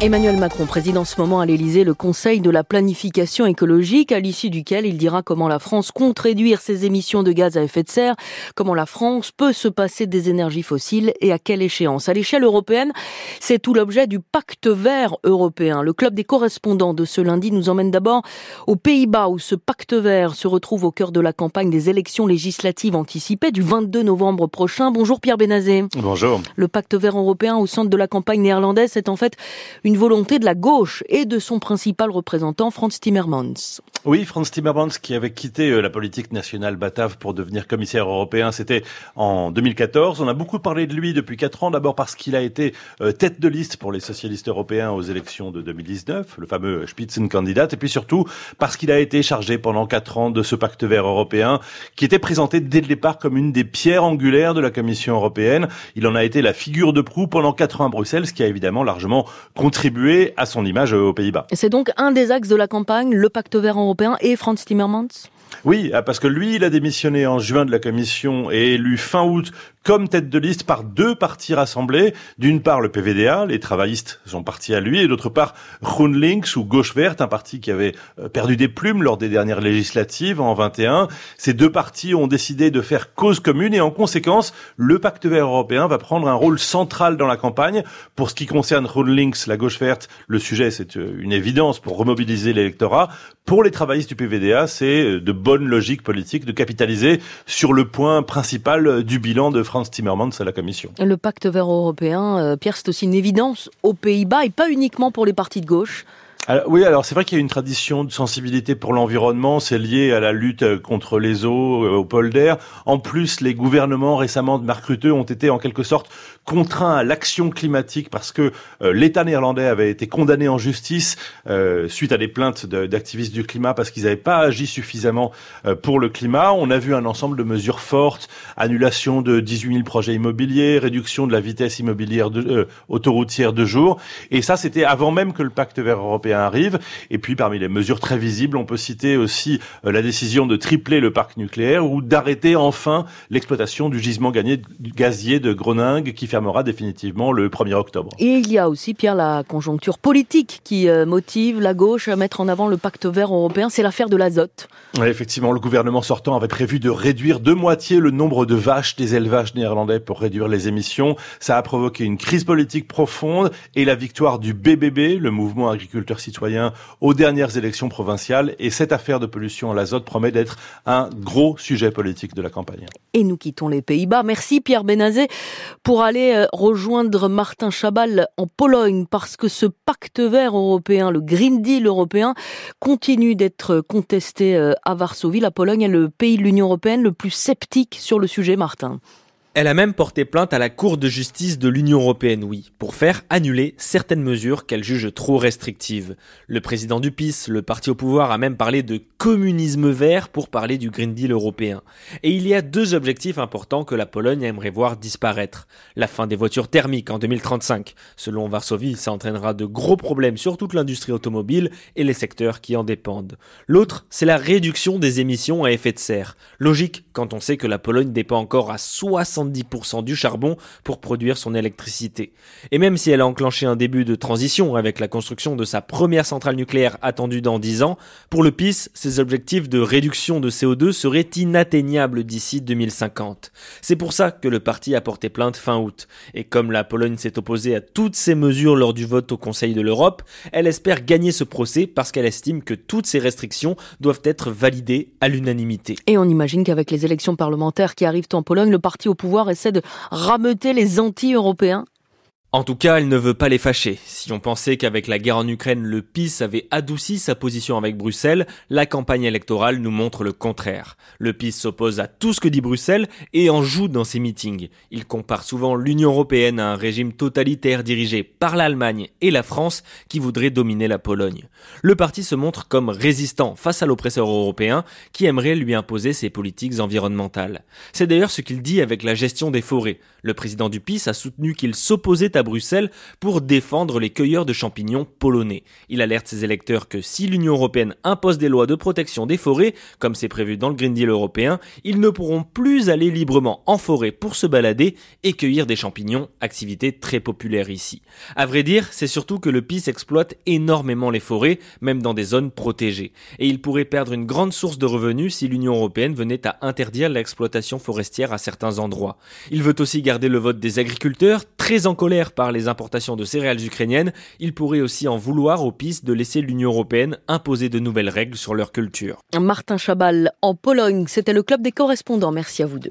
Emmanuel Macron préside en ce moment à l'Elysée le Conseil de la planification écologique, à l'issue duquel il dira comment la France compte réduire ses émissions de gaz à effet de serre, comment la France peut se passer des énergies fossiles et à quelle échéance. À l'échelle européenne, c'est tout l'objet du pacte vert européen. Le club des correspondants de ce lundi nous emmène d'abord aux Pays-Bas où ce pacte vert se retrouve au cœur de la campagne des élections législatives anticipées du 22 novembre prochain. Bonjour Pierre Benazé. Bonjour. Le pacte vert européen au centre de la campagne néerlandaise, c'est en fait une volonté de la gauche et de son principal représentant, Franz Timmermans. Oui, Franz Timmermans qui avait quitté euh, la politique nationale batave pour devenir commissaire européen, c'était en 2014. On a beaucoup parlé de lui depuis quatre ans, d'abord parce qu'il a été euh, tête de liste pour les socialistes européens aux élections de 2019, le fameux Spitzenkandidat, et puis surtout parce qu'il a été chargé pendant quatre ans de ce pacte vert européen qui était présenté dès le départ comme une des pierres angulaires de la Commission européenne. Il en a été la figure de proue pendant quatre ans à Bruxelles, ce qui a évidemment largement contribué à son image aux Pays-Bas. C'est donc un des axes de la campagne, le pacte vert européen et Franz Timmermans? Oui, ah, parce que lui, il a démissionné en juin de la commission et élu fin août comme tête de liste par deux partis rassemblés. D'une part, le PVDA, les travaillistes sont partis à lui, et d'autre part, GroenLinks ou Gauche Verte, un parti qui avait euh, perdu des plumes lors des dernières législatives en 21. Ces deux partis ont décidé de faire cause commune et en conséquence, le pacte vert européen va prendre un rôle central dans la campagne. Pour ce qui concerne GroenLinks, la Gauche Verte, le sujet, c'est euh, une évidence pour remobiliser l'électorat. Pour les travaillistes du PVDA, c'est euh, de bonne logique politique de capitaliser sur le point principal du bilan de Franz Timmermans à la Commission. Le pacte vert européen, euh, Pierre, c'est aussi une évidence aux Pays-Bas et pas uniquement pour les partis de gauche oui, alors c'est vrai qu'il y a une tradition de sensibilité pour l'environnement, c'est lié à la lutte euh, contre les eaux, euh, au polder. En plus, les gouvernements récemment de Mark Rutte ont été en quelque sorte contraints à l'action climatique parce que euh, l'État néerlandais avait été condamné en justice suite à des plaintes d'activistes du climat parce qu'ils n'avaient pas agi suffisamment pour le climat. On a vu un ensemble de mesures fortes, annulation de 18 000 projets immobiliers, réduction de la vitesse immobilière de, autoroutière de jour. Et ça, c'était avant même que le pacte vert européen arrive. Et puis parmi les mesures très visibles, on peut citer aussi euh, la décision de tripler le parc nucléaire ou d'arrêter enfin l'exploitation du gisement gazier de Groningue qui fermera définitivement le 1er octobre. Et il y a aussi, Pierre, la conjoncture politique qui euh, motive la gauche à mettre en avant le pacte vert européen, c'est l'affaire de l'azote. Effectivement, le gouvernement sortant avait prévu de réduire de moitié le nombre de vaches des élevages néerlandais pour réduire les émissions. Ça a provoqué une crise politique profonde et la victoire du BBB, le mouvement agriculteur citoyens aux dernières élections provinciales et cette affaire de pollution à l'azote promet d'être un gros sujet politique de la campagne. Et nous quittons les Pays-Bas. Merci Pierre Benazé pour aller euh, rejoindre Martin Chabal en Pologne parce que ce pacte vert européen, le Green Deal européen, continue d'être contesté euh, à Varsovie. La Pologne est le pays de l'Union européenne le plus sceptique sur le sujet, Martin. Elle a même porté plainte à la Cour de justice de l'Union européenne, oui, pour faire annuler certaines mesures qu'elle juge trop restrictives. Le président du PIS, le parti au pouvoir, a même parlé de communisme vert pour parler du Green Deal européen. Et il y a deux objectifs importants que la Pologne aimerait voir disparaître. La fin des voitures thermiques en 2035. Selon Varsovie, ça entraînera de gros problèmes sur toute l'industrie automobile et les secteurs qui en dépendent. L'autre, c'est la réduction des émissions à effet de serre. Logique quand on sait que la Pologne dépend encore à 60 10% du charbon pour produire son électricité. Et même si elle a enclenché un début de transition avec la construction de sa première centrale nucléaire attendue dans 10 ans, pour le PIS, ses objectifs de réduction de CO2 seraient inatteignables d'ici 2050. C'est pour ça que le parti a porté plainte fin août. Et comme la Pologne s'est opposée à toutes ces mesures lors du vote au Conseil de l'Europe, elle espère gagner ce procès parce qu'elle estime que toutes ces restrictions doivent être validées à l'unanimité. Et on imagine qu'avec les élections parlementaires qui arrivent en Pologne, le parti au pouvoir essaie de rameuter les anti-européens en tout cas, elle ne veut pas les fâcher. Si on pensait qu'avec la guerre en Ukraine, le PIS avait adouci sa position avec Bruxelles, la campagne électorale nous montre le contraire. Le PIS s'oppose à tout ce que dit Bruxelles et en joue dans ses meetings. Il compare souvent l'Union européenne à un régime totalitaire dirigé par l'Allemagne et la France qui voudrait dominer la Pologne. Le parti se montre comme résistant face à l'oppresseur européen qui aimerait lui imposer ses politiques environnementales. C'est d'ailleurs ce qu'il dit avec la gestion des forêts. Le président du PIS a soutenu qu'il s'opposait à Bruxelles pour défendre les cueilleurs de champignons polonais. Il alerte ses électeurs que si l'Union européenne impose des lois de protection des forêts, comme c'est prévu dans le Green Deal européen, ils ne pourront plus aller librement en forêt pour se balader et cueillir des champignons, activité très populaire ici. À vrai dire, c'est surtout que le PIS exploite énormément les forêts, même dans des zones protégées. Et il pourrait perdre une grande source de revenus si l'Union européenne venait à interdire l'exploitation forestière à certains endroits. Il veut aussi garder le vote des agriculteurs, très en colère par les importations de céréales ukrainiennes. Il pourrait aussi en vouloir au PIS de laisser l'Union européenne imposer de nouvelles règles sur leur culture. Martin Chabal en Pologne, c'était le club des correspondants. Merci à vous deux.